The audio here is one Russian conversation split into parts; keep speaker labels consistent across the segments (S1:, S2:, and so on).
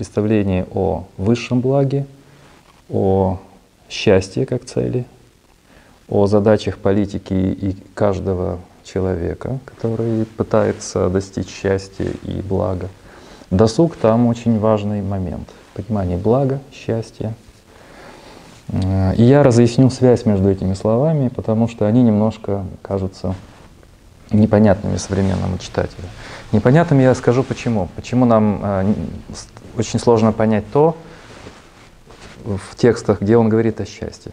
S1: представление о высшем благе, о счастье как цели, о задачах политики и каждого человека, который пытается достичь счастья и блага. Досуг там очень важный момент. Понимание блага, счастья. И я разъясню связь между этими словами, потому что они немножко кажутся непонятными современному читателю. Непонятным я скажу почему. Почему нам э, очень сложно понять то в текстах, где он говорит о счастье.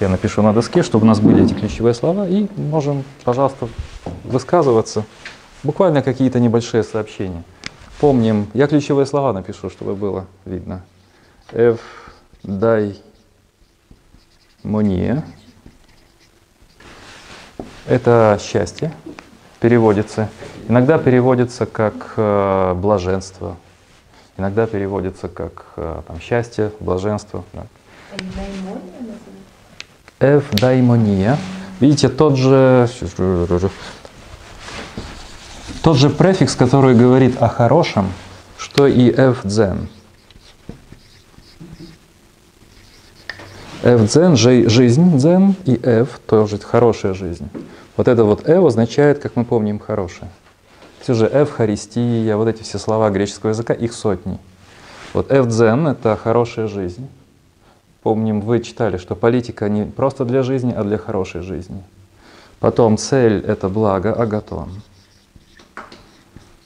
S1: Я напишу на доске, чтобы у нас были эти ключевые слова, и можем, пожалуйста, высказываться. Буквально какие-то небольшие сообщения. Помним, я ключевые слова напишу, чтобы было видно. Эв, дай, мония. Это счастье, переводится. Иногда переводится как э, блаженство, иногда переводится как э, там, счастье, блаженство. Да. Эвдаймония. Видите, тот же, тот же префикс, который говорит о хорошем, что и эвдзен. Эвдзен – жизнь дзен, и эв – тоже хорошая жизнь. Вот это вот эв означает, как мы помним, хорошее. Все же эвхаристия, вот эти все слова греческого языка, их сотни. Вот эвдзен – это хорошая жизнь. Помним, вы читали, что политика не просто для жизни, а для хорошей жизни. Потом цель — это благо, агатон.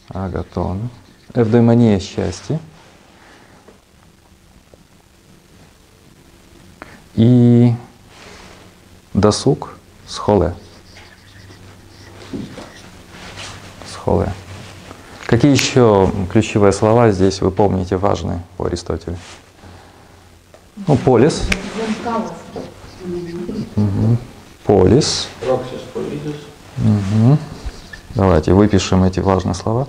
S1: Агатон. Эвдемония — счастье. И досуг — схоле. Схоле. Какие еще ключевые слова здесь вы помните важные у Аристотеля? Ну, полис. Угу. Полис. Угу. Давайте выпишем эти важные слова.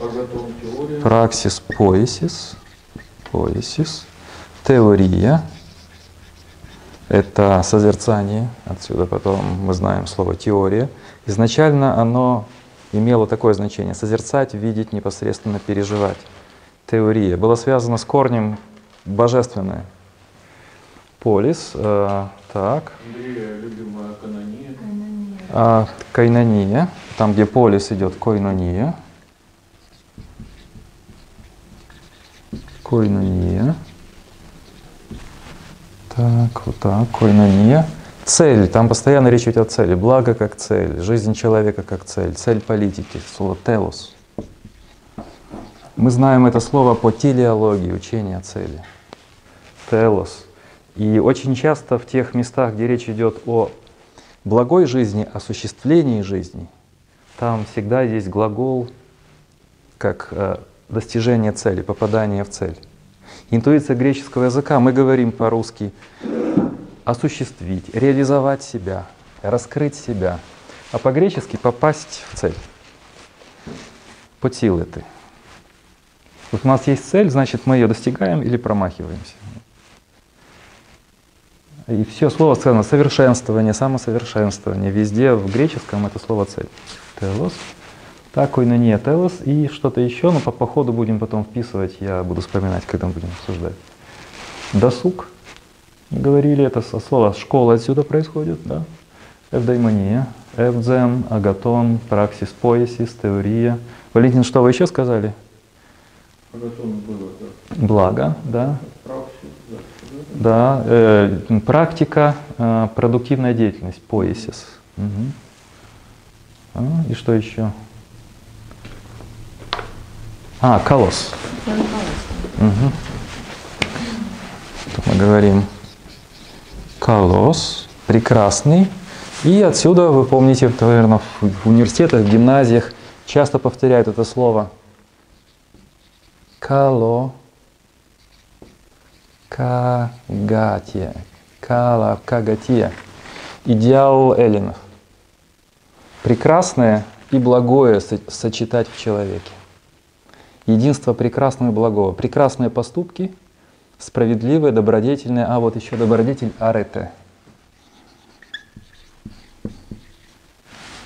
S1: Праксис поисис. Поисис. Теория. Это созерцание. Отсюда потом мы знаем слово теория. Изначально оно имело такое значение. Созерцать, видеть, непосредственно переживать. Теория. Было связано с корнем божественное. Полис. Э, так.
S2: Андрея, любимая канония.
S1: А, кайнония. Там, где полис идет, койнония. Койнония. Так, вот так, койнония. Цель, там постоянно речь идет о цели. Благо как цель, жизнь человека как цель, цель политики, слово телос. Мы знаем это слово по телеологии, учение о цели. Телос. И очень часто в тех местах, где речь идет о благой жизни, осуществлении жизни, там всегда есть глагол как э, достижение цели, попадание в цель. Интуиция греческого языка, мы говорим по-русски осуществить, реализовать себя, раскрыть себя, а по-гречески попасть в цель. Потил ты. Вот у нас есть цель, значит мы ее достигаем или промахиваемся. И все слово сказано совершенствование, самосовершенствование. Везде в греческом это слово цель. Телос. Такой на не телос и что-то еще, но по, по ходу будем потом вписывать, я буду вспоминать, когда мы будем обсуждать. Досуг. Говорили, это со слова школа отсюда происходит, да? Эвдаймония, эвдзен, агатон, праксис поясис, теория. Валентин, что вы еще сказали?
S2: Агатон было, да.
S1: Благо, да.
S2: Праксис, да.
S1: Да, э, практика, э, продуктивная деятельность, поисис. Угу. А, и что еще? А, колосс. Угу. Тут мы говорим колосс, прекрасный. И отсюда, вы помните, наверное, в университетах, в гимназиях часто повторяют это слово. Кало Кагатия. Кала, Кагатия. Идеал эллинов. Прекрасное и благое сочетать в человеке. Единство прекрасного и благого. Прекрасные поступки, справедливые, добродетельные, а вот еще добродетель арете.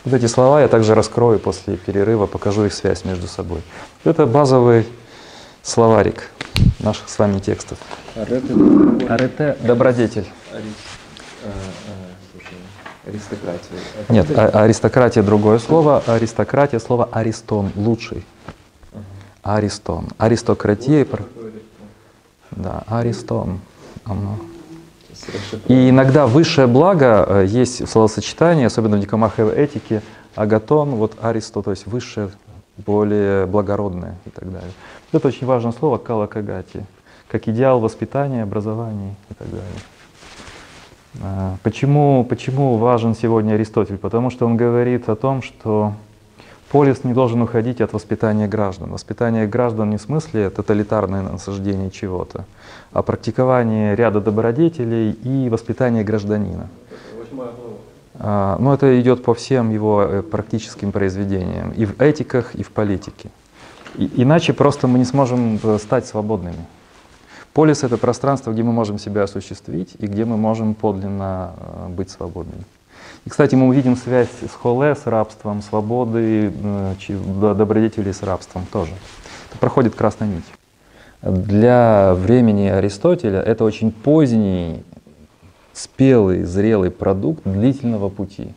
S1: Вот эти слова я также раскрою после перерыва, покажу их связь между собой. Это базовый словарик наших с вами текстов.
S2: Арете,
S1: Арете – добродетель.
S2: аристократия.
S1: Нет, а- аристократия другое слово. Аристократия слово аристон, лучший. Аристон. Аристократия, пр- да, аристон. Оно. И иногда высшее благо э, есть в словосочетании, особенно в Никомаховой этике, агатон, вот аристо, то есть высшее, более благородное и так далее. Это очень важное слово калакагати, как идеал воспитания, образования и так далее. А, Почему, почему важен сегодня Аристотель? Потому что он говорит о том, что полис не должен уходить от воспитания граждан. Воспитание граждан не в смысле тоталитарное насаждение чего-то, а практикование ряда добродетелей и воспитание гражданина. А, Но это идет по всем его э, практическим произведениям, и в этиках, и в политике. И- Иначе просто мы не сможем э, стать свободными. Полис — это пространство, где мы можем себя осуществить и где мы можем подлинно э, быть свободными. И, кстати, мы увидим связь с холе, с рабством, свободы, э, добродетелей с рабством тоже. Это проходит красной нить. Для времени Аристотеля это очень поздний, спелый, зрелый продукт длительного пути.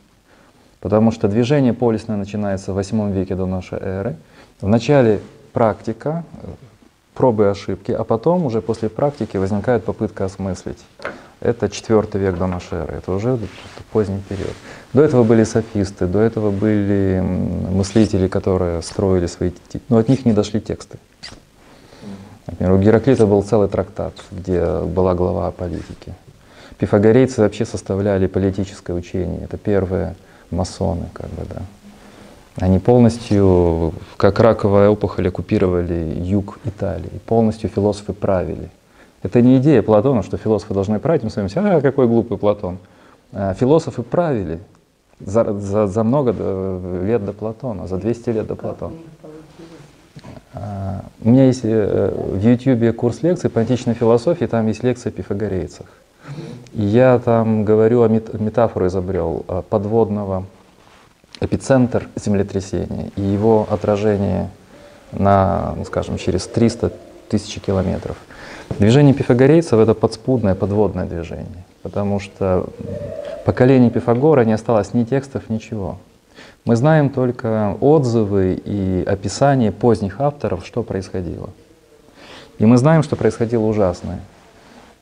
S1: Потому что движение полисное начинается в 8 веке до нашей эры. Вначале практика, пробы и ошибки, а потом уже после практики возникает попытка осмыслить. Это четвертый век до нашей эры, это уже поздний период. До этого были софисты, до этого были мыслители, которые строили свои... Но от них не дошли тексты. Например, у Гераклита был целый трактат, где была глава о политике. Пифагорейцы вообще составляли политическое учение. Это первые масоны, как бы, да. Они полностью, как раковая опухоль, оккупировали юг Италии. Полностью философы правили. Это не идея Платона, что философы должны править. Мы с вами а какой глупый Платон. А, Философы правили за, за, за много э, лет до Платона, за 200 лет до Платона. А, У меня есть э, в YouTube курс лекций по античной философии, там есть лекция о пифагорейцах. Я там говорю о мет- метафору изобрел э, подводного эпицентр землетрясения и его отражение на, ну, скажем, через 300 тысяч километров. Движение пифагорейцев — это подспудное подводное движение, потому что поколение Пифагора не осталось ни текстов, ничего. Мы знаем только отзывы и описания поздних авторов, что происходило. И мы знаем, что происходило ужасное,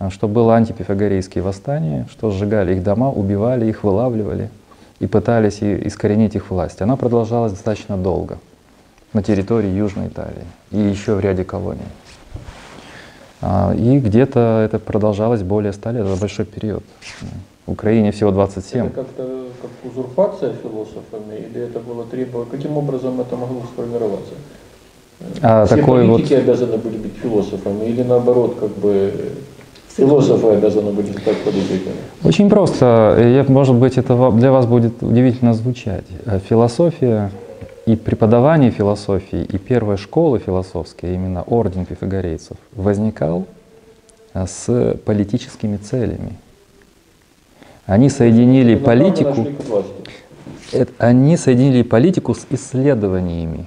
S1: что было антипифагорейские восстания, что сжигали их дома, убивали их, вылавливали и пытались искоренить их власть. Она продолжалась достаточно долго на территории Южной Италии и еще в ряде колоний. А, И где-то это продолжалось более 100 лет, это большой период. В Украине всего 27.
S2: Это как-то как узурпация философами, или это было требование, каким образом это могло сформироваться?
S1: А,
S2: Все
S1: такой вот
S2: политики обязаны были быть философами, или наоборот, как бы философы обязаны были стать политиками?
S1: Очень просто. Я- Может быть, это для вас будет удивительно звучать. Э, Философия и преподавание философии, и первая школа философская, именно орден пифагорейцев, возникал э, с политическими целями. Они соединили политику, это- они соединили политику с исследованиями.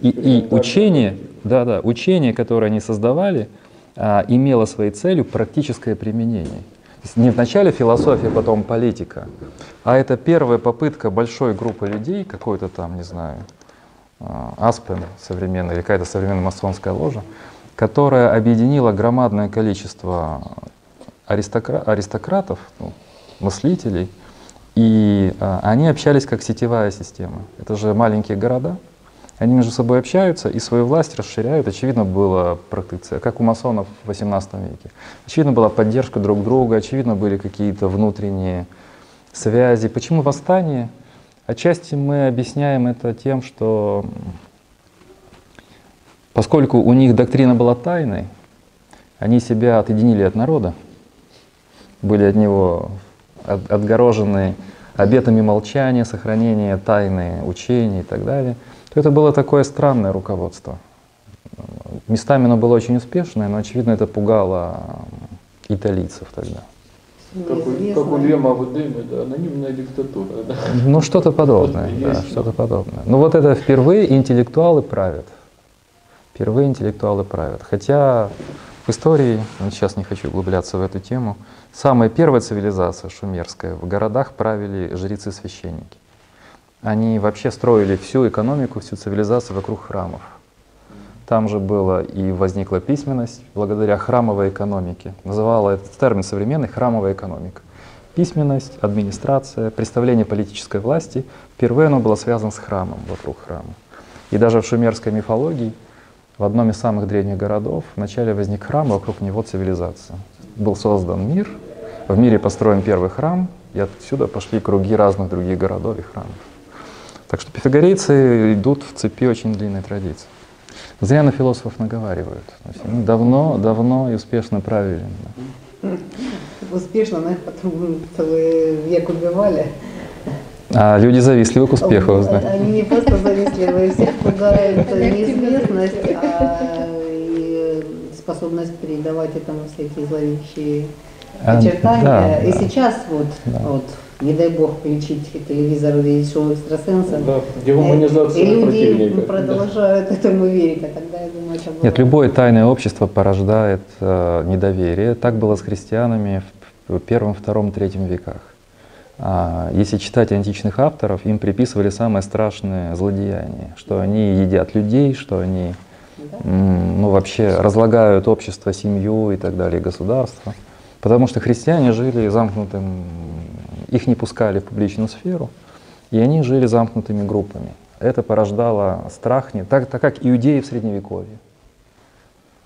S1: И, и учение, да, да, учение, которое они создавали, а, имело своей целью практическое применение. Не вначале философия, потом политика, а это первая попытка большой группы людей, какой-то там, не знаю, Аспен современный или какая-то современная масонская ложа, которая объединила громадное количество аристокра- аристократов, ну, мыслителей, и а, они общались как сетевая система. Это же маленькие города. Они между собой общаются и свою власть расширяют. Очевидно, была протекция, как у масонов в XVIII веке. Очевидно, была поддержка друг друга, очевидно, были какие-то внутренние связи. Почему восстание? Отчасти мы объясняем это тем, что поскольку у них доктрина была тайной, они себя отъединили от народа, были от него от- отгорожены обетами молчания, сохранения тайны учения и так далее, это было такое странное руководство. Местами оно было очень успешное, но, очевидно, это пугало италийцев тогда.
S2: Как у, как у Лема Вадима, да, анонимная диктатура. Да.
S1: Ну, что-то подобное, да,
S2: да.
S1: что-то подобное. Ну, вот это впервые интеллектуалы правят. Впервые интеллектуалы правят. Хотя в истории, сейчас не хочу углубляться в эту тему, самая первая цивилизация шумерская, в городах правили жрецы-священники. Они вообще строили всю экономику, всю цивилизацию вокруг храмов. Там же была и возникла письменность благодаря храмовой экономике. Называла этот термин современный храмовая экономика. Письменность, администрация, представление политической власти, впервые оно было связано с храмом, вокруг храма. И даже в шумерской мифологии в одном из самых древних городов вначале возник храм, вокруг него цивилизация. Был создан мир, в мире построен первый храм, и отсюда пошли круги разных других городов и храмов. Так что пифагорейцы идут в цепи очень длинной традиции. Зря на философов наговаривают. Они давно, давно и успешно правили.
S3: Успешно, но их потом целый век убивали.
S1: А люди завистливы к успеху.
S3: Они не просто завистливые, всех пугает неизвестность, а способность передавать этому всякие зловещие
S1: А,
S3: очертания.
S1: да,
S3: и
S1: да.
S3: сейчас вот,
S1: Да.
S3: вот, не дай бог включить телевизор, увидеть шоу экстрасенсов.
S2: Да, дегуманизация
S3: и люди
S2: противника.
S3: продолжают этому верить, а тогда я думаю, это было...
S1: Нет, любое тайное общество порождает э, недоверие. Так было с христианами в первом, втором, третьем веках. А, если читать античных авторов, им приписывали самое страшное злодеяние, что они едят людей, что они
S3: Да?
S1: ну, вообще разлагают общество, семью и так далее, и государство. Потому что христиане жили замкнутым, их не пускали в публичную сферу, и они жили замкнутыми группами. Это порождало страх, не, так, так как иудеи в Средневековье.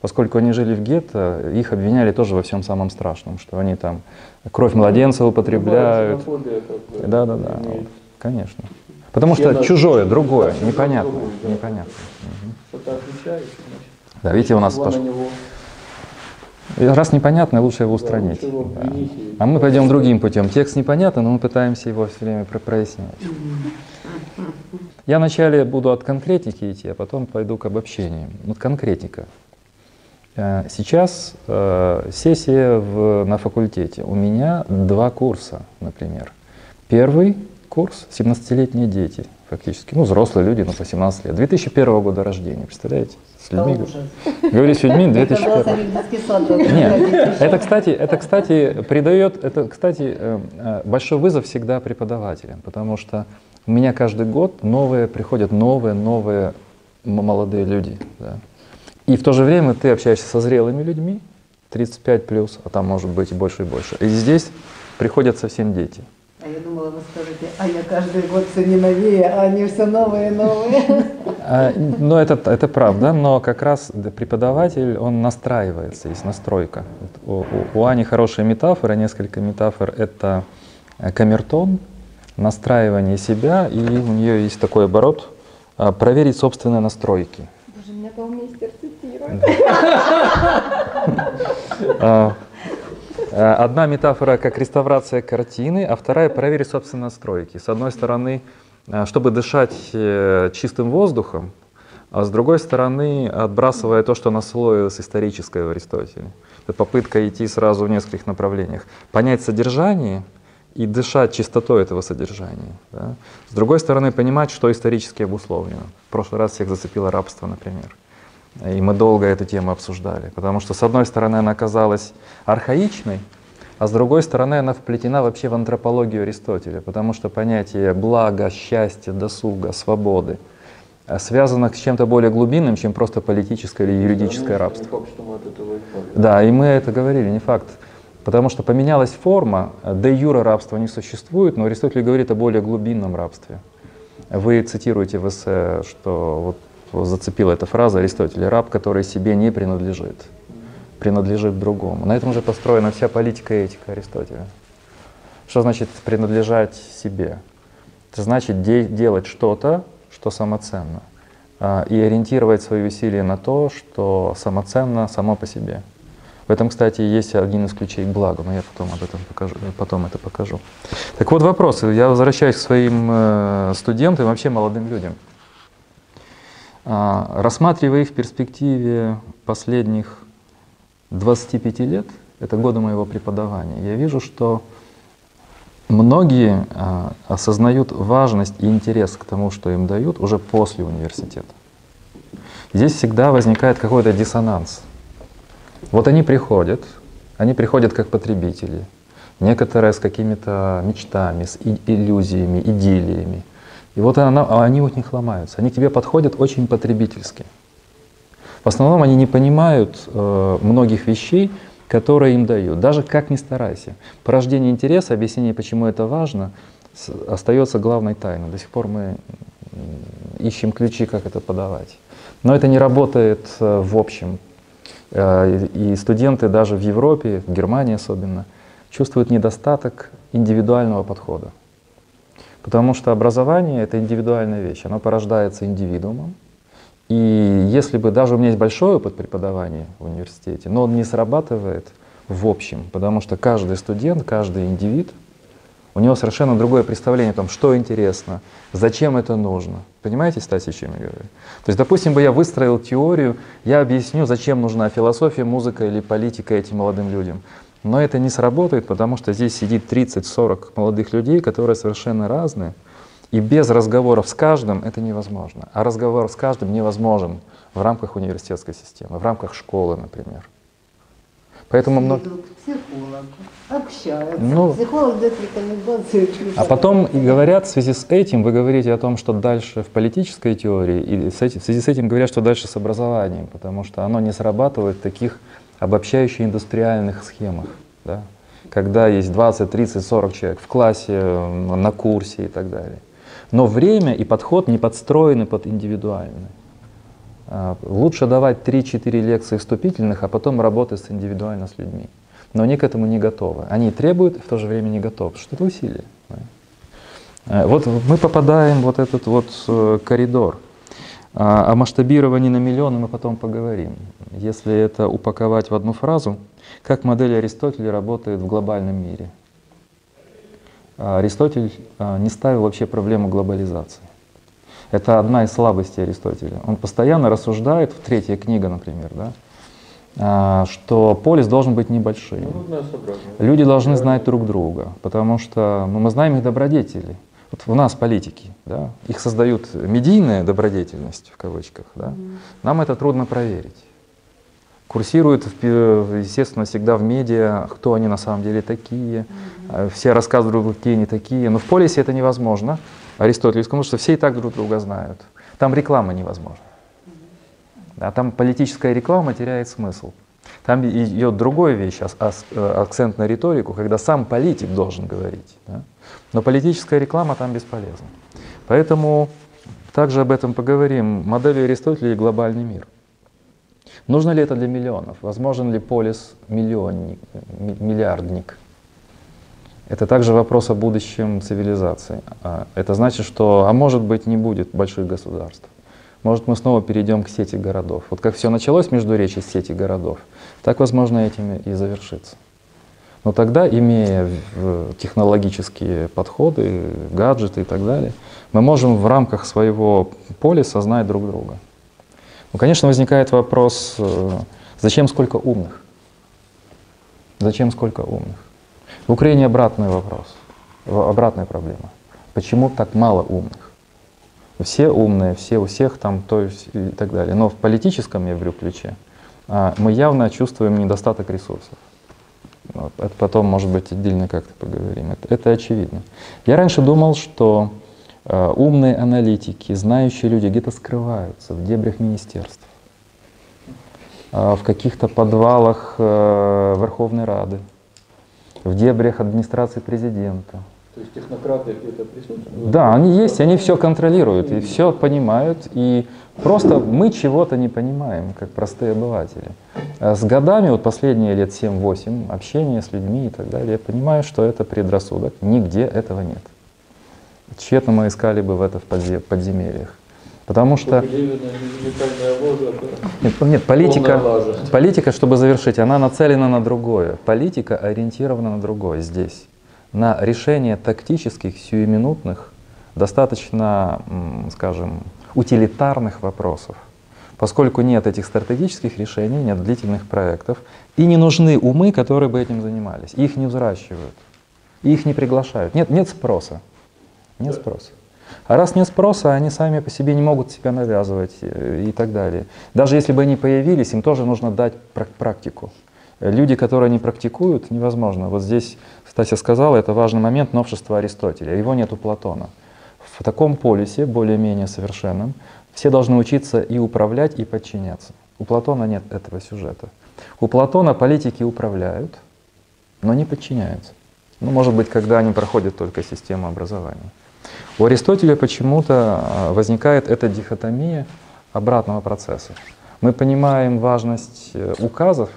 S1: Поскольку они жили в гетто, их обвиняли тоже во всем самом страшном, что они там кровь младенца употребляют. Да, да, да, конечно. Потому
S2: Все
S1: что чужое, другое,
S2: Да, чужое,
S1: непонятно.
S2: другое, да. Что-то отличается, значит.
S1: Да, видите, у нас
S2: на
S1: пош-
S2: него.
S1: Раз непонятно, лучше его
S2: Да,
S1: устранить.
S2: лучше его
S1: Да. А мы пойдем другим путем. Текст непонятен, но мы пытаемся его все время про- прояснять. Я вначале буду от конкретики идти, а потом пойду к обобщению. Вот конкретика. Э, Сейчас э, сессия в- на факультете. У меня два курса, например. Первый курс — 17-летние дети, фактически. Ну, взрослые люди, ну, по 17 лет. 2001 года рождения, представляете? С людьми.
S3: ужас.
S1: Говорю с людьми
S3: Это
S1: 2001
S3: глаза не в детский сад. был,
S1: нет, это, кстати, это, кстати, придает, это, кстати, э, э, большой вызов всегда преподавателям, потому что у меня каждый год новые, приходят новые, новые молодые люди. да. И в то же время ты общаешься со зрелыми людьми, 35 плюс, а там может быть и больше и больше. И здесь приходят совсем дети.
S3: А я думала, вы скажете, а я каждый год все не новее, а они все новые и новые.
S1: Но это, это правда, но как раз преподаватель, он настраивается, есть настройка. У, у- Ани хорошая метафора, несколько метафор. Это э, камертон, настраивание себя, и у нее есть такой оборот, а, проверить собственные настройки.
S4: Боже, меня полмейстер цитирует.
S1: А, Одна метафора как реставрация картины, а вторая проверить собственные настройки. С одной стороны, чтобы дышать э, чистым воздухом, а с другой стороны, отбрасывая то, что наслоилось историческое в Аристотеле. Это попытка идти сразу в нескольких направлениях. Понять содержание и дышать чистотой этого содержания. да. С другой стороны, понимать, что исторически обусловлено. В прошлый раз всех зацепило рабство, например. И мы долго эту тему обсуждали, потому что, с одной стороны, она казалась архаичной, а с другой стороны, она вплетена вообще в антропологию Аристотеля, потому что понятие блага, счастья, досуга, свободы связано с чем-то более глубинным, чем просто политическое или юридическое
S2: Да,
S1: рабство.
S2: Не факт, что мы от этого избавимся.
S1: Да, и мы это говорили, не факт. Потому что поменялась форма, де юра рабства не существует, но Аристотель говорит о более глубинном рабстве. Вы цитируете в эссе, что вот зацепила эта фраза Аристотеля, раб, который себе не принадлежит, принадлежит другому. На этом же построена вся политика и этика Аристотеля. Что значит принадлежать себе? Это значит де- делать что-то, что самоценно, а, и ориентировать свои усилия на то, что самоценно само по себе. В этом, кстати, есть один из ключей к благу, но я потом об этом покажу, потом это покажу. Так вот вопрос. Я возвращаюсь к своим э, студентам вообще молодым людям. А, рассматривая их в перспективе последних 25 лет, это годы моего преподавания, я вижу, что многие а, осознают важность и интерес к тому, что им дают уже после университета. здесь всегда возникает какой-то диссонанс. Вот они приходят, они приходят как потребители, некоторые с какими-то мечтами, с иллюзиями, идиллиями. И вот она, они от них ломаются. Они к тебе подходят очень потребительски. В основном они не понимают э, многих вещей, которые им дают. Даже как ни старайся. Порождение интереса, объяснение, почему это важно, остается главной тайной. До сих пор мы ищем ключи, как это подавать. Но это не работает э, в общем. Э, и студенты даже в Европе, в Германии особенно, чувствуют недостаток индивидуального подхода. Потому что образование — это индивидуальная вещь, оно порождается индивидуумом. И если бы даже у меня есть большой опыт преподавания в университете, но он не срабатывает в общем, потому что каждый студент, каждый индивид, у него совершенно другое представление о том, что интересно, зачем это нужно. Понимаете, Стасий, о чем я говорю? То есть, допустим, бы я выстроил теорию, я объясню, зачем нужна философия, музыка или политика этим молодым людям. Но это не сработает, потому что здесь сидит 30-40 молодых людей, которые совершенно разные. И без разговоров с каждым это невозможно. А разговор с каждым невозможен в рамках университетской системы, в рамках школы, например. Поэтому много...
S3: общаются.
S1: Ну,
S3: Психолог дает рекомендации.
S1: А потом и говорят в связи с этим, вы говорите о том, что дальше в политической теории, и в связи с этим говорят, что дальше с образованием, потому что оно не срабатывает в таких обобщающих индустриальных схемах. Да? Когда есть 20, 30, 40 человек в классе, на курсе и так далее. Но время и подход не подстроены под индивидуальный. А, лучше давать 3-4 лекции вступительных, а потом работать индивидуально с людьми. Но они к этому не готовы. Они требуют, в то же время не готовы, что это усилие. А, вот мы попадаем в вот этот вот э, коридор. А, о масштабировании на миллионы мы потом поговорим. Если это упаковать в одну фразу, как модель Аристотеля работает в глобальном мире – Аристотель а, не ставил вообще проблему глобализации. Это одна из слабостей Аристотеля. Он постоянно рассуждает, в третья книга, например, да, а, что полис должен быть небольшим.
S2: Ну,
S1: Люди должны знать друг друга, потому что ну, мы знаем их добродетели. Вот у нас политики, да, их создают медийная добродетельность в кавычках, да. Нам это трудно проверить. Курсирует, естественно, всегда в медиа, кто они на самом деле такие. Mm-hmm. Все рассказывают, какие они такие. Но в полисе это невозможно. Аристотель сказал, что все и так друг друга знают. Там реклама невозможна. Да, там политическая реклама теряет смысл. Там идет другая вещь, э, акцент на риторику, когда сам политик должен говорить. Да? Но политическая реклама там бесполезна. Поэтому также об этом поговорим. Модель Аристотеля и глобальный мир. Нужно ли это для миллионов? Возможен ли полис миллионник, миллиардник? Это также вопрос о будущем цивилизации. А, это значит, что, а может быть, не будет больших государств. Может, мы снова перейдем к сети городов. Вот как все началось между речи с сети городов, так, возможно, этим и завершится. Но тогда, имея технологические подходы, гаджеты и так далее, мы можем в рамках своего полиса знать друг друга. Ну, конечно, возникает вопрос, э, зачем сколько умных? Зачем сколько умных? В Украине обратный вопрос, обратная проблема. Почему так мало умных? Все умные, все у всех там, то есть и так далее. Но в политическом, я говорю, ключе а, мы явно чувствуем недостаток ресурсов. Вот. Это потом, может быть, отдельно как-то поговорим. Это, это очевидно. Я раньше думал, что умные аналитики, знающие люди где-то скрываются в дебрях министерств, э, в каких-то подвалах э, Верховной Рады, в дебрях администрации президента.
S2: То есть технократы где-то присутствуют?
S1: Да, они есть, они все контролируют и все понимают, и просто мы чего-то не понимаем, как простые обыватели. С годами, вот последние лет 7-8, общения с людьми и так далее, я понимаю, что это предрассудок, нигде этого нет. Тщетно мы искали бы в это в подземельях. Потому что... Нет, нет политика, политика, чтобы завершить, она нацелена на другое. Политика ориентирована на другое здесь. На решение тактических, сиюминутных, достаточно, скажем, утилитарных вопросов. Поскольку нет этих стратегических решений, нет длительных проектов, и не нужны умы, которые бы этим занимались. Их не взращивают, их не приглашают, нет, нет спроса. Нет спроса. А раз нет спроса, они сами по себе не могут себя навязывать э, и так далее. Даже если бы они появились, им тоже нужно дать практику. Люди, которые не практикуют, невозможно. Вот здесь Стася сказала, это важный момент новшества Аристотеля. Его нет у Платона. В таком полисе, более-менее совершенном, все должны учиться и управлять, и подчиняться. У Платона нет этого сюжета. У Платона политики управляют, но не подчиняются. Ну, может быть, когда они проходят только систему образования. У Аристотеля почему-то а, возникает эта дихотомия обратного процесса. Мы понимаем важность э, указов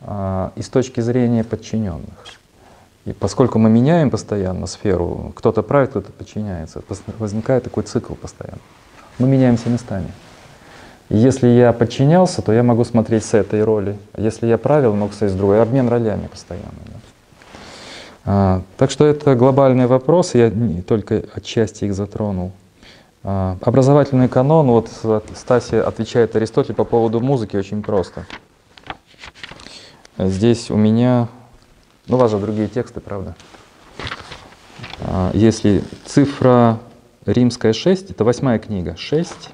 S1: а, и с точки зрения подчиненных. И поскольку мы меняем постоянно сферу, кто-то правит, кто-то подчиняется, возникает такой цикл постоянно. Мы меняемся местами. И если я подчинялся, то я могу смотреть с этой роли. Если я правил, смотреть с другой. Обмен ролями постоянно. Да? А, так что это глобальный вопрос, я не только отчасти их затронул. А, образовательный канон, вот Стаси отвечает Аристотель по поводу музыки очень просто. Здесь у меня, ну у вас же другие тексты, правда? А, если цифра римская 6, это восьмая книга, 6.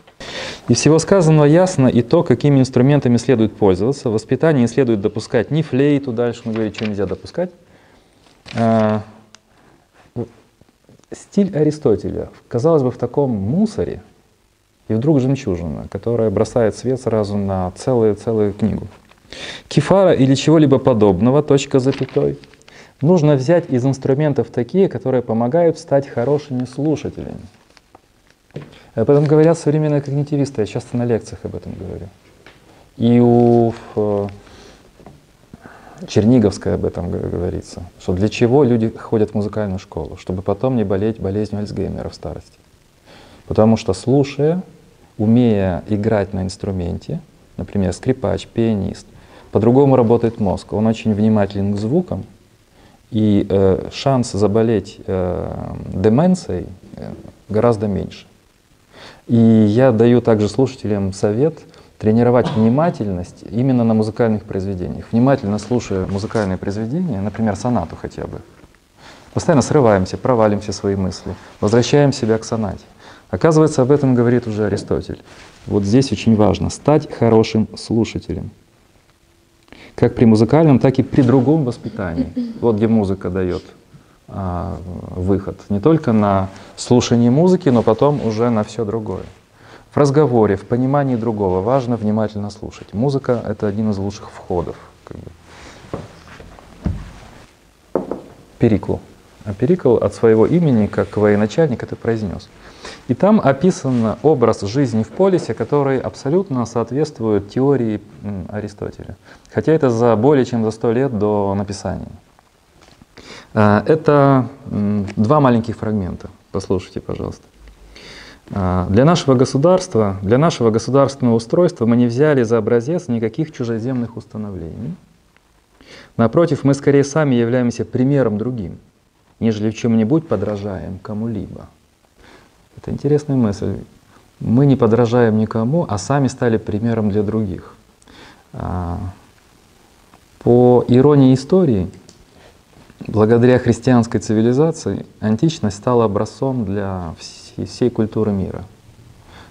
S1: Из всего сказанного ясно и то, какими инструментами следует пользоваться. В воспитании не следует допускать ни флейту, дальше мы говорим, что нельзя допускать, стиль Аристотеля, казалось бы, в таком мусоре, и вдруг жемчужина, которая бросает свет сразу на целую-целую книгу. Кефара или чего-либо подобного, точка запятой, нужно взять из инструментов такие, которые помогают стать хорошими слушателями. Об этом говорят современные когнитивисты, я часто на лекциях об этом говорю. И у Черниговская об этом говорится, что для чего люди ходят в музыкальную школу, чтобы потом не болеть болезнью Альцгеймера в старости. Потому что слушая, умея играть на инструменте, например, скрипач, пианист, по-другому работает мозг. Он очень внимателен к звукам, и э, шанс заболеть э, деменцией э, гораздо меньше. И я даю также слушателям совет – тренировать внимательность именно на музыкальных произведениях. Внимательно слушая музыкальные произведения, например, сонату хотя бы, постоянно срываемся, провалимся в свои мысли, возвращаем себя к сонате. Оказывается, об этом говорит уже Аристотель. Вот здесь очень важно стать хорошим слушателем. Как при музыкальном, так и при другом воспитании. Вот где музыка дает а, выход. Не только на слушание музыки, но потом уже на все другое. В разговоре, в понимании другого важно внимательно слушать. Музыка — это один из лучших входов. Как бы. Перикл. А Перикл от своего имени, как военачальник, это произнес. И там описан образ жизни в полисе, который абсолютно соответствует теории Аристотеля. Хотя это за более чем за сто лет до написания. А, это два маленьких фрагмента. Послушайте, пожалуйста. А, для нашего государства, для нашего государственного устройства мы не взяли за образец никаких чужеземных установлений. Напротив, мы скорее сами являемся примером другим, нежели в чем-нибудь подражаем кому-либо. Это интересная мысль. Мы не подражаем никому, а сами стали примером для других. А, по иронии истории, благодаря христианской цивилизации, античность стала образцом для всех всей культуры мира.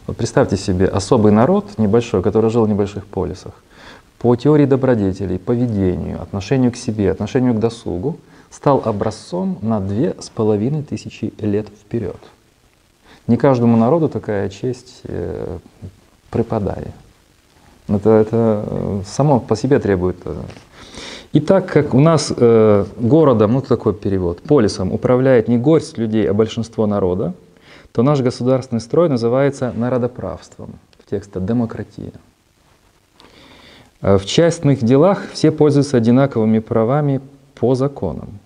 S1: Вот представьте себе особый народ небольшой, который жил в небольших полисах, по теории добродетелей, поведению, отношению к себе, отношению к досугу, стал образцом на две с половиной тысячи лет вперед. Не каждому народу такая честь э. Это, это э, само по себе требует. Э. И так как у нас э, городом, ну такой перевод, полисом управляет не горсть людей, а большинство народа, то наш государственный строй называется народоправством, в тексте «демократия». В частных делах все пользуются одинаковыми правами по законам.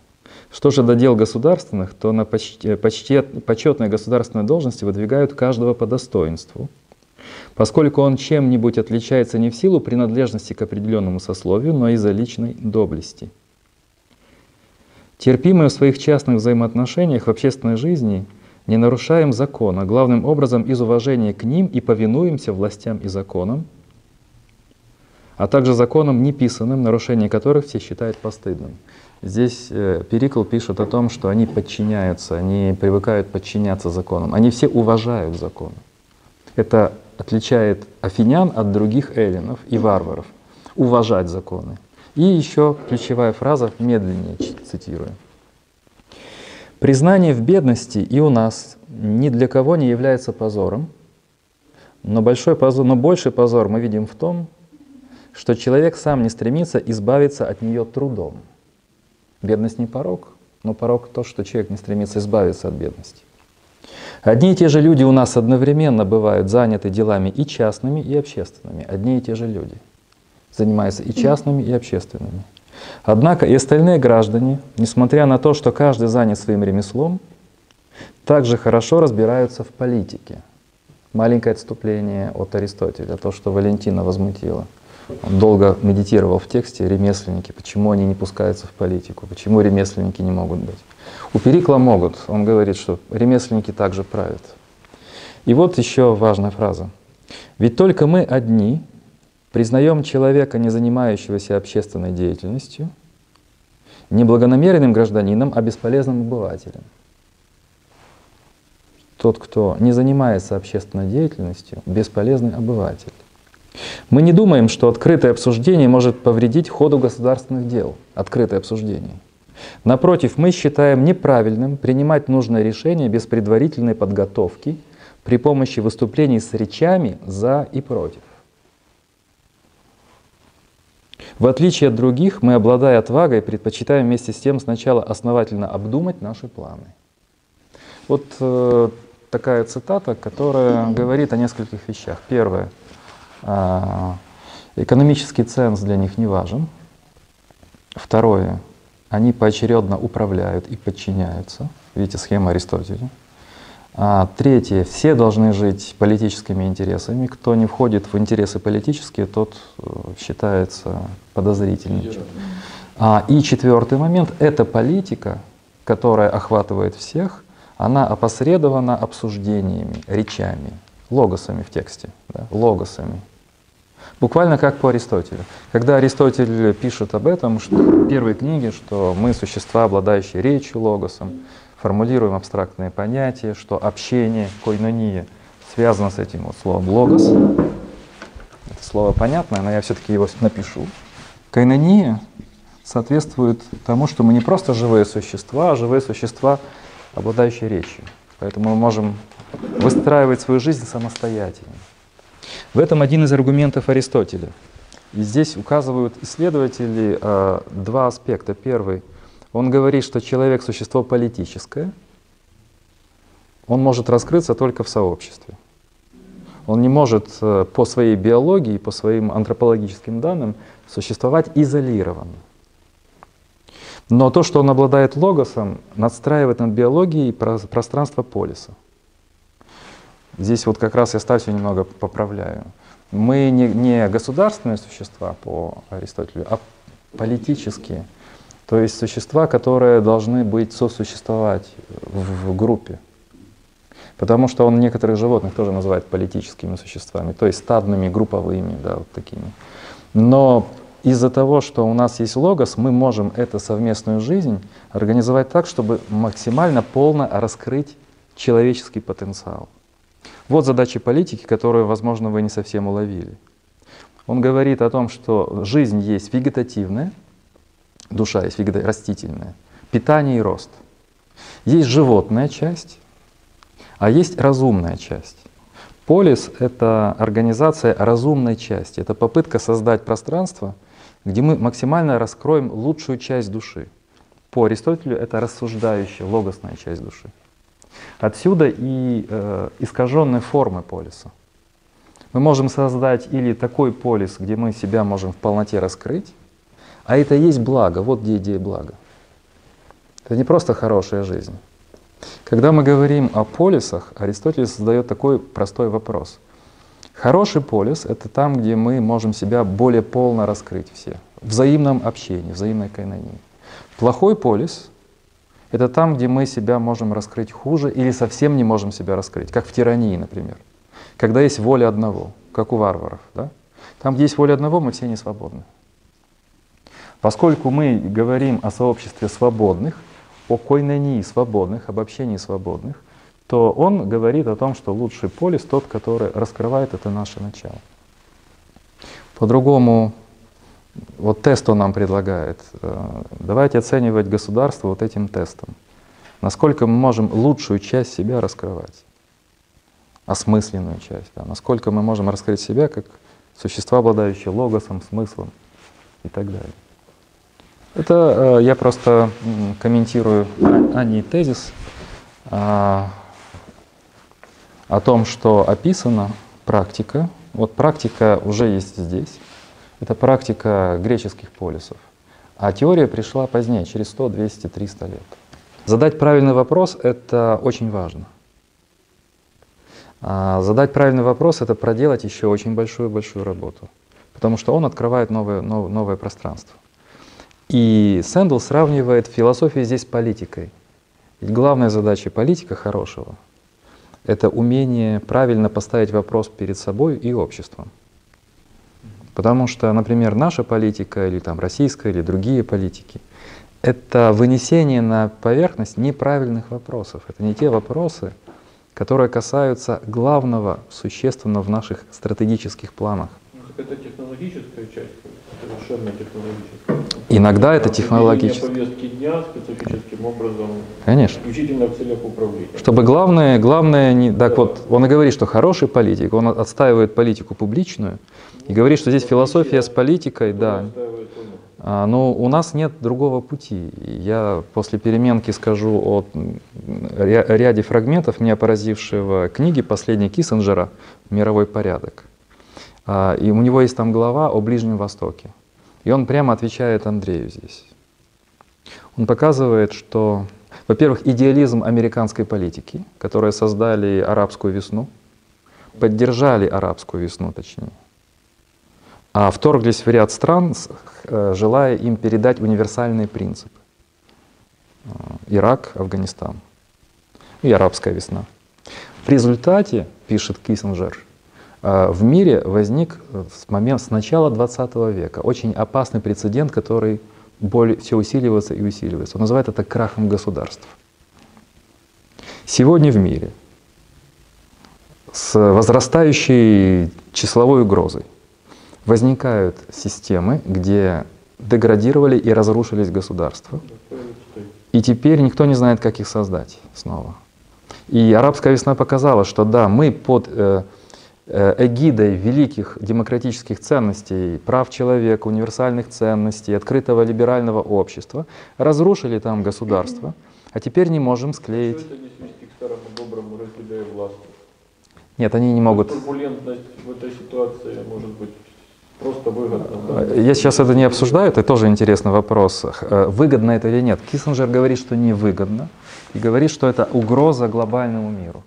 S1: Что же до дел государственных, то на почти, почти, почетные государственные должности выдвигают каждого по достоинству, поскольку он чем-нибудь отличается не в силу принадлежности к определенному сословию, но из-за личной доблести. Терпимые в своих частных взаимоотношениях в общественной жизни – не нарушаем закона, главным образом из уважения к ним и повинуемся властям и законам, а также законам неписанным, нарушение которых все считают постыдным. Здесь э, Перикл пишет о том, что они подчиняются, они привыкают подчиняться законам, они все уважают законы. Это отличает афинян от других эллинов и варваров. Уважать законы. И еще ключевая фраза, медленнее цитирую. Признание в бедности и у нас ни для кого не является позором, но, большой позор, но больший позор мы видим в том, что человек сам не стремится избавиться от нее трудом. Бедность не порог, но порог то, что человек не стремится избавиться от бедности. Одни и те же люди у нас одновременно бывают заняты делами и частными, и общественными. Одни и те же люди занимаются и частными, и общественными. Однако и остальные граждане, несмотря на то, что каждый занят своим ремеслом, также хорошо разбираются в политике. Маленькое отступление от Аристотеля, то, что Валентина возмутила – он долго медитировал в тексте ремесленники, почему они не пускаются в политику, почему ремесленники не могут быть. У Перикла могут, он говорит, что ремесленники также правят. И вот еще важная фраза. Ведь только мы одни признаем человека, не занимающегося общественной деятельностью, не благонамеренным гражданином, а бесполезным обывателем. Тот, кто не занимается общественной деятельностью, бесполезный обыватель. Мы не думаем, что открытое обсуждение может повредить ходу государственных дел. Открытое обсуждение. Напротив, мы считаем неправильным принимать нужное решение без предварительной подготовки при помощи выступлений с речами «за» и «против». В отличие от других, мы, обладая отвагой, предпочитаем вместе с тем сначала основательно обдумать наши планы. Вот э, такая цитата, которая говорит о нескольких вещах. Первое. А, экономический ценз для них не важен. Второе, они поочередно управляют и подчиняются. Видите, схема Аристотеля. А, третье, все должны жить политическими интересами. Кто не входит в интересы политические, тот э, считается подозрительным. А, и четвертый момент — это политика, которая охватывает всех, она опосредована обсуждениями, речами, логосами в тексте, да, логосами. Буквально как по Аристотелю. Когда Аристотель пишет об этом что, в первой книге, что мы существа, обладающие речью, логосом, формулируем абстрактные понятия, что общение, койнония, связано с этим вот словом логос. Это слово понятное, но я все-таки его напишу. Койнония соответствует тому, что мы не просто живые существа, а живые существа, обладающие речью. Поэтому мы можем выстраивать свою жизнь самостоятельно. В этом один из аргументов Аристотеля. И здесь указывают исследователи э, два аспекта. Первый, он говорит, что человек — существо политическое, он может раскрыться только в сообществе. Он не может э, по своей биологии, по своим антропологическим данным существовать изолированно. Но то, что он обладает логосом, надстраивает над биологией пространство полиса. Здесь вот как раз я статью немного поправляю. Мы не, не государственные существа по Аристотелю, а политические. То есть существа, которые должны быть сосуществовать в, в группе. Потому что он некоторых животных тоже называет политическими существами, то есть стадными, групповыми, да, вот такими. Но из-за того, что у нас есть логос, мы можем эту совместную жизнь организовать так, чтобы максимально полно раскрыть человеческий потенциал. Вот задачи политики, которую, возможно, вы не совсем уловили. Он говорит о том, что жизнь есть вегетативная, душа есть растительная, питание и рост. Есть животная часть, а есть разумная часть. Полис — это организация разумной части, это попытка создать пространство, где мы максимально раскроем лучшую часть души. По Аристотелю это рассуждающая, логосная часть души. Отсюда и э, искаженные формы полиса. Мы можем создать или такой полис, где мы себя можем в полноте раскрыть, а это и есть благо, вот где идея блага. Это не просто хорошая жизнь. Когда мы говорим о полисах, Аристотель задает такой простой вопрос. Хороший полис — это там, где мы можем себя более полно раскрыть все, в взаимном общении, взаимной кайнонии. Плохой полис это там, где мы себя можем раскрыть хуже или совсем не можем себя раскрыть, как в тирании, например. Когда есть воля одного, как у варваров. Да? Там, где есть воля одного, мы все не свободны. Поскольку мы говорим о сообществе свободных, о койнонии свободных, об общении свободных, то он говорит о том, что лучший полис тот, который раскрывает это наше начало. По-другому, вот тест он нам предлагает. Э, давайте оценивать государство вот этим тестом. Насколько мы можем лучшую часть себя раскрывать, осмысленную часть. Да? Насколько мы можем раскрыть себя как существа, обладающие логосом, смыслом и так далее. Это э, я просто комментирую Ани тезис э, о том, что описана практика. Вот практика уже есть здесь. Это практика греческих полисов. А теория пришла позднее, через 100, 200, 300 лет. Задать правильный вопрос — это очень важно. А задать правильный вопрос — это проделать еще очень большую-большую работу, потому что он открывает новое, новое, новое пространство. И Сэндл сравнивает философию здесь с политикой. Ведь главная задача политика хорошего — это умение правильно поставить вопрос перед собой и обществом. Потому что, например, наша политика или там российская или другие политики — это вынесение на поверхность неправильных вопросов. Это не те вопросы, которые касаются главного, существенного в наших стратегических планах.
S2: Ну, это технологическая часть, совершенно технологическая.
S1: Иногда это технологически.
S2: повестки дня специфическим образом.
S1: Конечно.
S2: Исключительно в целях управления.
S1: Чтобы главное, главное, не, так да. вот, он и говорит, что хороший политик, он отстаивает политику публичную и говорит, что здесь философия с политикой, да. А, но у нас нет другого пути. Я после переменки скажу о ряде фрагментов, меня поразившего книги последней Киссинджера «Мировой порядок». А, и у него есть там глава о Ближнем Востоке. И он прямо отвечает Андрею здесь. Он показывает, что, во-первых, идеализм американской политики, которые создали арабскую весну, поддержали арабскую весну, точнее, а вторглись в ряд стран, э, желая им передать универсальные принципы. Э, Ирак, Афганистан и арабская весна. В результате, пишет Киссинджер, а, в мире возник э, с, момента, с начала 20 века очень опасный прецедент, который более, все усиливается и усиливается. Он называет это крахом государств. Сегодня в мире с возрастающей числовой угрозой возникают системы, где деградировали и разрушились государства. И теперь никто не знает, как их создать снова. И арабская весна показала, что да, мы под э, Э, эгидой великих демократических ценностей, прав человека, универсальных ценностей, открытого либерального общества, разрушили там государство, а теперь не можем склеить.
S2: Все это не свести к старому доброму разделяя власть.
S1: Нет, они не могут.
S2: Турбулентность в этой ситуации может быть просто выгодна. Да?
S1: Э, я сейчас это не обсуждаю, это тоже интересный вопрос. Э, выгодно это или нет? Киссинджер говорит, что невыгодно, и говорит, что это угроза глобальному миру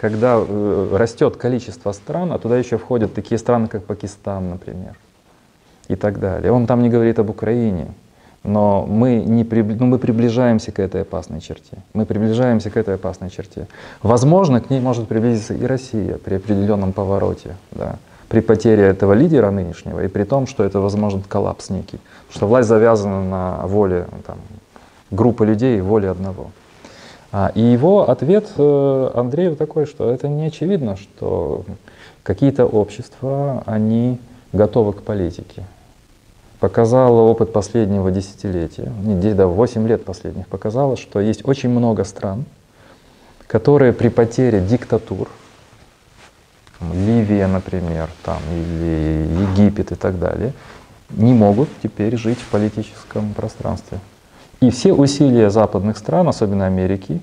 S1: когда э, растет количество стран, а туда еще входят такие страны, как Пакистан, например, и так далее. Он там не говорит об Украине, но мы, не прибли... ну, мы приближаемся к этой опасной черте. Мы приближаемся к этой опасной черте. Возможно, к ней может приблизиться и Россия при определенном повороте, да, при потере этого лидера нынешнего и при том, что это возможен коллапс некий. Что власть завязана на воле там, группы людей и воле одного. А, и его ответ э, Андрею такой, что это не очевидно, что какие-то общества, они готовы к политике. Показал опыт последнего десятилетия, не да, 8 лет последних, показало, что есть очень много стран, которые при потере диктатур, Ливия, например, там, или Египет и так далее, не могут теперь жить в политическом пространстве. И все усилия западных стран, особенно Америки,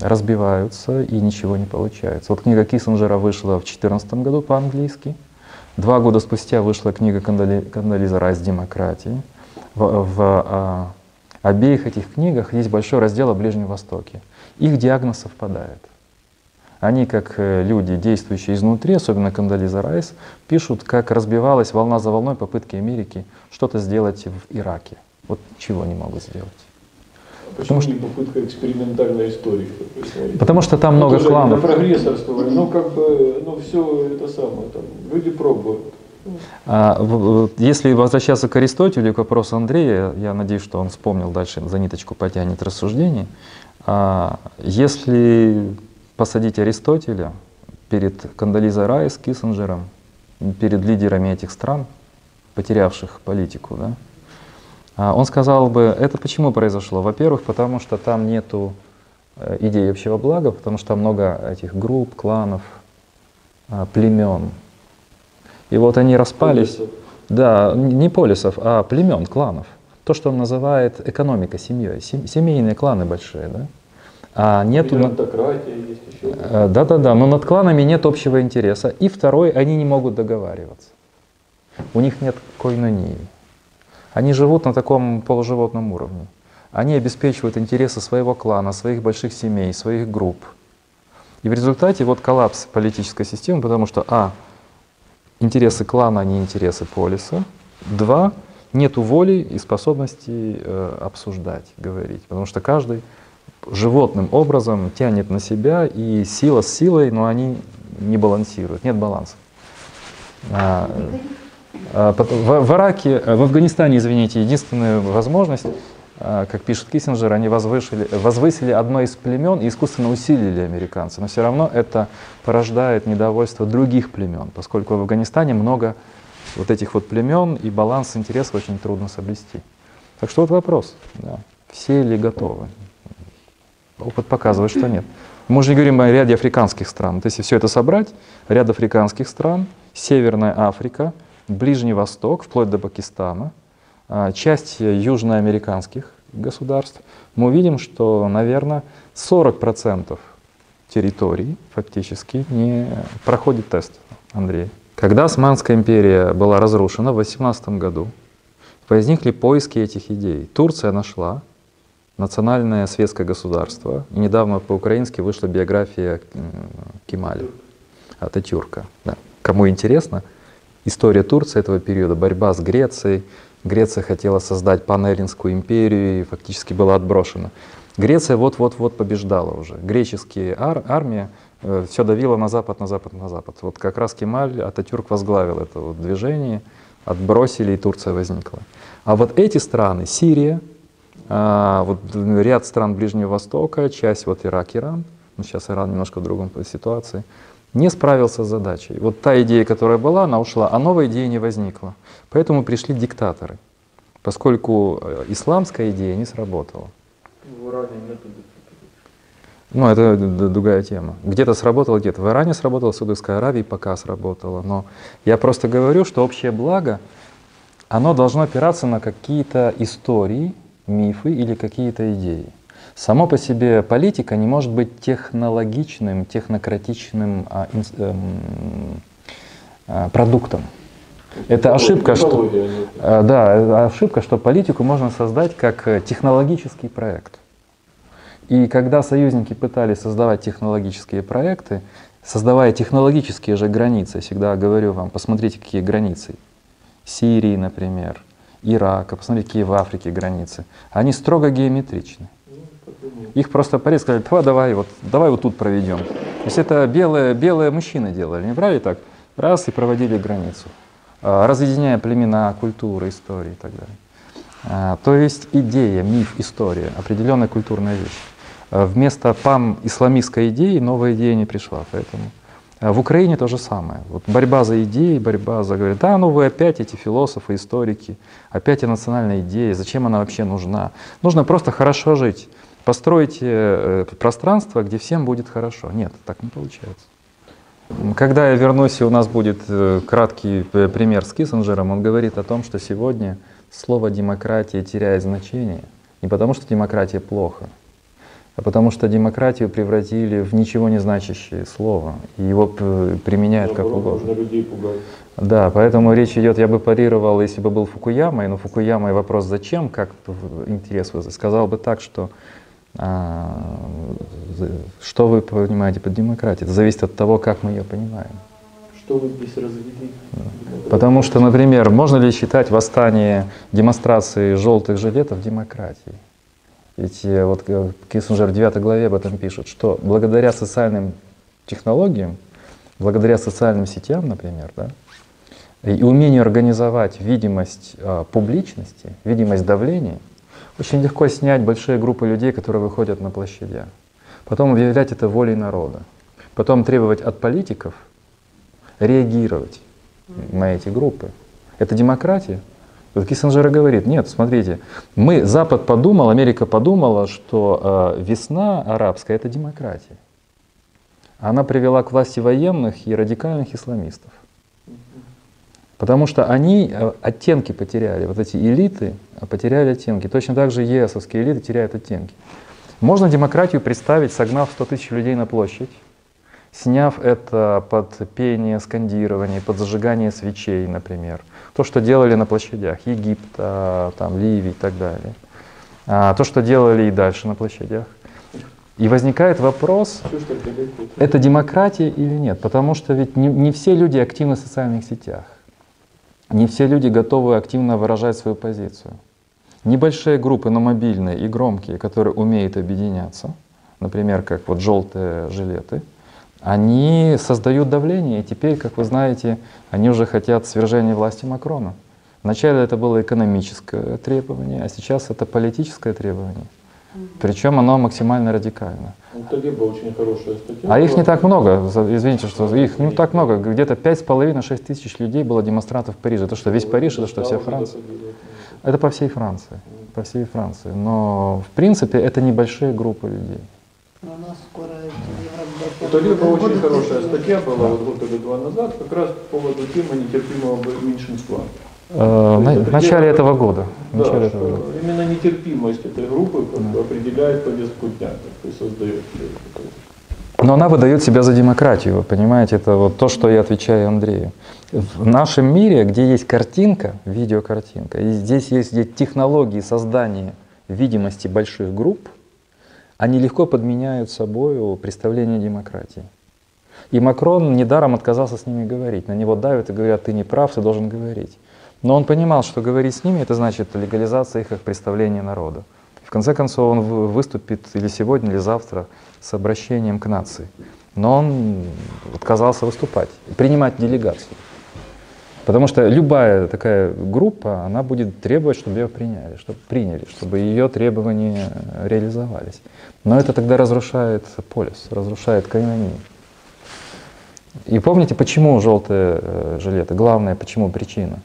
S1: разбиваются и ничего не получается. Вот книга Киссинджера вышла в 2014 году по-английски. Два года спустя вышла книга Кандализа «Райс демократии». В, в а, обеих этих книгах есть большой раздел о Ближнем Востоке. Их диагноз совпадает. Они, как э, люди, действующие изнутри, особенно Кандализа Райс, пишут, как разбивалась волна за волной попытки Америки что-то сделать в Ираке. Вот чего не могут сделать.
S2: А почему что... не попытка экспериментальной истории?
S1: Потому что там
S2: ну,
S1: много кланов.
S2: прогрессорствовали, ну как бы, ну все это самое, там, люди пробуют.
S1: А, если возвращаться к Аристотелю, к вопросу Андрея, я надеюсь, что он вспомнил дальше, за ниточку потянет рассуждений. А, если посадить Аристотеля перед Кандализой Райс, Киссинджером, перед лидерами этих стран, потерявших политику, да, он сказал бы, это почему произошло? Во-первых, потому что там нету э, идеи общего блага, потому что там много этих групп, кланов, а, племен. И вот они распались.
S2: Полисов.
S1: Да, не полисов, а племен, кланов. То, что он называет экономика семьей. Сем- Семейные кланы большие, да? А нету...
S2: есть еще.
S1: Э, Да-да-да, но над кланами нет общего интереса. И второй, они не могут договариваться. У них нет койнонии. Они живут на таком полуживотном уровне. Они обеспечивают интересы своего клана, своих больших семей, своих групп. И в результате вот коллапс политической системы, потому что, а, интересы клана, а не интересы полиса. Два, нету воли и способности э, обсуждать, говорить. Потому что каждый животным образом тянет на себя, и сила с силой, но они не балансируют, нет баланса. А, в, в Ираке, э, в Афганистане, извините, единственная возможность, а, как пишет Киссинджер, они возвысили, возвысили одно из племен и искусственно усилили американцы. Но все равно это порождает недовольство других племен, поскольку в Афганистане много вот этих вот племен, и баланс интересов очень трудно соблюсти. Так что вот вопрос, да, все ли готовы? Опыт показывает, что нет. Мы же не говорим о ряде африканских стран. Вот если все это собрать, ряд африканских стран, Северная Африка, Ближний Восток, вплоть до Пакистана, а, часть южноамериканских государств, мы увидим, что, наверное, 40% территорий фактически не проходит тест, Андрей. Когда Османская империя была разрушена в 18 году, возникли поиски этих идей. Турция нашла национальное светское государство. И недавно по-украински вышла биография Кемаля, Ататюрка. Да. Кому интересно, история Турции этого периода, борьба с Грецией. Греция хотела создать панеллинскую империю и фактически была отброшена. Греция вот-вот-вот побеждала уже. Греческие ар- армия все давила на запад, на запад, на запад. Вот как раз Кемаль Ататюрк возглавил это вот движение, отбросили, и Турция возникла. А вот эти страны, Сирия, а, вот ряд стран Ближнего Востока, часть вот Ирак, Иран, ну, сейчас Иран немножко в другом ситуации, не справился с задачей. Вот та идея, которая была, она ушла, а новой идеи не возникла. Поэтому пришли диктаторы, поскольку э, исламская идея не сработала.
S2: В Иране нету.
S1: Ну, это другая тема. Где-то сработало, где-то. В Иране сработало, в Саудовской Аравии пока сработало. Но я просто говорю, что общее благо, оно должно опираться на какие-то истории, мифы или какие-то идеи. Само по себе политика не может быть технологичным, технократичным а, инс- эм, а, продуктом. Это ошибка, что,
S2: нет.
S1: а, да, ошибка, что политику можно создать как э, технологический проект. И когда союзники пытались создавать технологические проекты, создавая технологические же границы, я всегда говорю вам, посмотрите, какие границы. Сирии, например, Ирака, посмотрите, какие в Африке границы. Они строго геометричны. Их просто порезали, сказали, давай, давай, вот, давай вот тут проведем. То есть это белые, белые мужчины делали, не брали так, раз и проводили границу, а, разъединяя племена, культуры, истории и так далее. А, То есть идея, миф, история, определенная культурная вещь. А Вместо пан-исламистской идеи новая идея не пришла, поэтому в Украине то же самое. Вот борьба за идеи, борьба за... Говорят, да, ну вы опять эти философы, историки, опять о национальной идее, зачем она вообще нужна? Нужно просто хорошо жить. Постройте э, пространство, где всем будет хорошо. Нет, так не получается. Когда я вернусь, и у нас будет э, краткий э, пример с Киссинджером, он говорит о том, что сегодня слово «демократия» теряет значение. Не потому, что демократия плохо, а потому что демократию превратили в ничего не значащее слово, и его применяют как
S2: Наоборот,
S1: угодно.
S2: Людей пугать.
S1: Да, поэтому речь идет, я бы парировал, если бы был Фукуямой, но Фукуямой вопрос зачем, как интерес сказал бы так, что что вы понимаете под демократией, это зависит от того, как мы ее понимаем.
S2: Что вы здесь развели?
S1: Потому что, например, можно ли считать восстание демонстрации желтых жилетов демократией? Ведь э, вот э, Киссинджер в 9 главе об этом пишет, что благодаря социальным технологиям, благодаря социальным сетям, например, да, и умение организовать видимость э, публичности, видимость давления, очень легко снять большие группы людей, которые выходят на площадях. Потом объявлять это волей народа. Потом требовать от политиков реагировать на эти группы. Это демократия. Вот Киссинджер говорит, нет, смотрите, мы, Запад подумал, Америка подумала, что э, весна арабская — это демократия. Она привела к власти военных и радикальных исламистов. Потому что они э, оттенки потеряли, вот эти элиты потеряли оттенки. Точно так же ЕСовские элиты теряют оттенки. Можно демократию представить, согнав 100 тысяч людей на площадь, сняв это под пение, скандирование, под зажигание свечей, например. То, что делали на площадях Египта, там, Ливии и так далее. А, то, что делали и дальше на площадях. И возникает вопрос, это демократия или нет? Потому что ведь не, не все люди активны в социальных сетях. Не все люди готовы активно выражать свою позицию. Небольшие группы, но мобильные и громкие, которые умеют объединяться, например, как вот желтые жилеты, они создают давление, и теперь, как вы знаете, они уже хотят свержения власти Макрона. Вначале это было экономическое требование, а сейчас это политическое требование. Причем оно максимально радикально.
S2: Ну, Талиба очень хорошая статья.
S1: А их не так много, извините, что их не так много. Где-то 5,5-6 тысяч людей было демонстрантов в Париже. Это что, весь Париж, это что, вся Франция? Это по всей Франции. По всей Франции. Но в принципе это небольшие группы людей.
S3: Но у нас скоро
S2: У Талиба очень хорошая статья была вот год или два назад, как раз по поводу темы нетерпимого меньшинства.
S1: Э, в начале этого года. В
S2: Да,
S1: начале этого года.
S2: именно нетерпимость этой группы как бы определяет повестку дня, как создает.
S1: Но она выдает себя за демократию, вы понимаете, это вот то, что я отвечаю Андрею. В нашем мире, где есть картинка, видеокартинка, и здесь есть где технологии создания видимости больших групп, они легко подменяют собой представление демократии. И Макрон недаром отказался с ними говорить. На него давят и говорят, ты не прав, ты должен говорить. Но он понимал, что говорить с ними, это значит легализация их как представления народа. В конце концов, он вы- выступит или сегодня, или завтра с обращением к нации. Но он отказался выступать, принимать делегацию. Потому что любая такая группа, она будет требовать, чтобы ее приняли, чтобы приняли, чтобы ее требования реализовались. Но это тогда разрушает полис, разрушает коинонию. И помните, почему желтые э, жилеты? Главная, почему причина?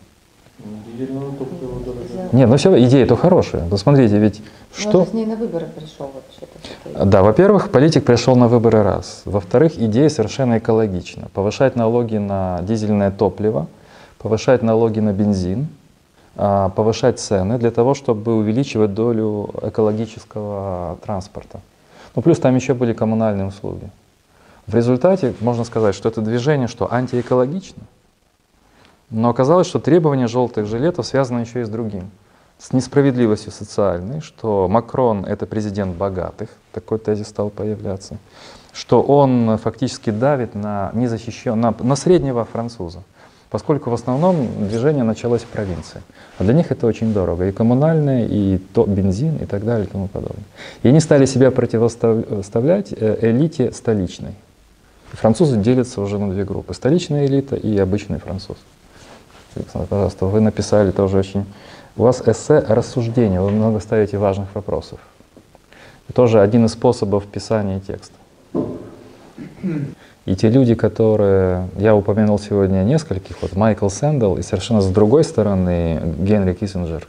S1: Нет, ну все, идея-то хорошая. Посмотрите, ведь
S5: Что?
S1: что...
S5: Он с ней на выборы пришел вообще-то.
S1: Да, во-первых, политик пришел на выборы раз. Во-вторых, идея совершенно экологична. Повышать налоги на дизельное топливо, повышать налоги на бензин, а, повышать цены для того, чтобы увеличивать долю экологического транспорта. Ну, плюс там еще были коммунальные услуги. В результате можно сказать, что это движение что антиэкологично, но оказалось, что требования желтых жилетов связаны еще и с другим. С несправедливостью социальной, что Макрон — это президент богатых, такой тезис стал появляться, что он фактически давит на, незащищен, на, на среднего француза, поскольку в основном движение началось в провинции. А для них это очень дорого, и коммунальное, и то, бензин, и так далее, и тому подобное. И они стали себя противоставлять э, элите столичной. Французы делятся уже на две группы. Столичная элита и обычный француз. Александр, пожалуйста, вы написали тоже очень... У вас эссе рассуждения, вы много ставите важных вопросов. И тоже один из способов писания текста. И те люди, которые, я упомянул сегодня нескольких, вот Майкл Сэндл и совершенно с другой стороны Генри Киссинджер,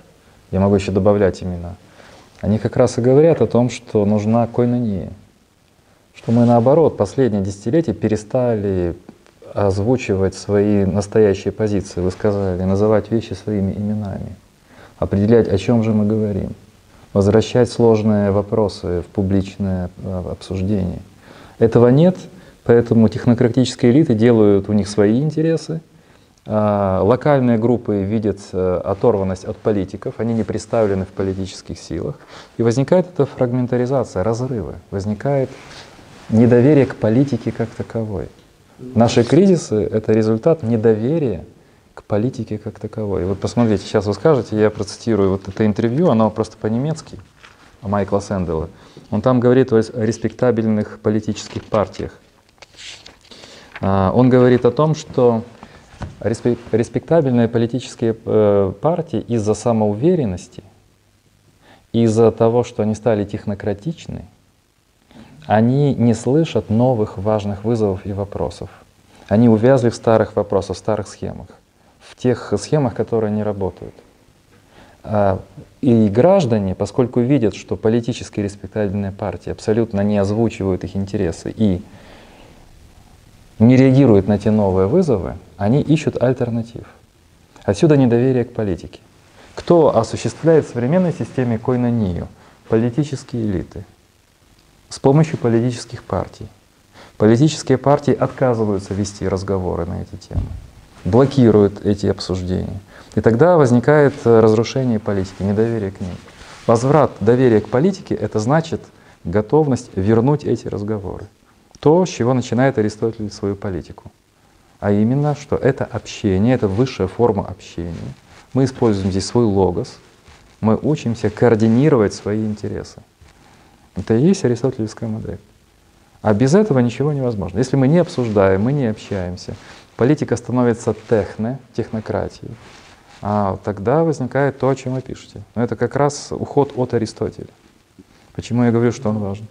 S1: я могу еще добавлять имена, они как раз и говорят о том, что нужна койнония, что мы наоборот последние десятилетия перестали озвучивать свои настоящие позиции, вы сказали, называть вещи своими именами, определять, о чем же мы говорим, возвращать сложные вопросы в публичное э, обсуждение. Этого нет, поэтому технократические элиты делают у них свои интересы, а локальные группы видят э, оторванность от политиков, они не представлены в политических силах, и возникает эта фрагментаризация, разрывы, возникает недоверие к политике как таковой. Наши кризисы — это результат недоверия к политике как таковой. И вот посмотрите, сейчас вы скажете, я процитирую вот это интервью, оно просто по-немецки, Майкла Сэндела. Он там говорит о респектабельных политических партиях. А, Он говорит о том, что респе- респектабельные политические э, партии из-за самоуверенности, из-за того, что они стали технократичны, они не слышат новых важных вызовов и вопросов. Они увязли в старых вопросах, в старых схемах, в тех схемах, которые не работают. А, И граждане, поскольку видят, что политические респектабельные партии абсолютно не озвучивают их интересы и не реагируют на те новые вызовы, они ищут альтернатив. Отсюда недоверие к политике. Кто осуществляет в современной системе койнонию? Политические элиты. С помощью политических партий. Политические партии отказываются вести разговоры на эти темы, блокируют эти обсуждения. И тогда возникает э, разрушение политики, недоверие к ней. Возврат доверия к политике — это значит готовность вернуть эти разговоры. То, с чего начинает Аристотель свою политику. А именно, что это общение, это высшая форма общения. Мы используем здесь свой логос, мы учимся координировать свои интересы. Это и есть аристотелевская модель. А без этого ничего невозможно. Если мы не обсуждаем, мы не общаемся, политика становится техне, технократией, а тогда возникает то, о чем вы пишете. Но это как раз уход от Аристотеля. Почему я говорю, что он важен?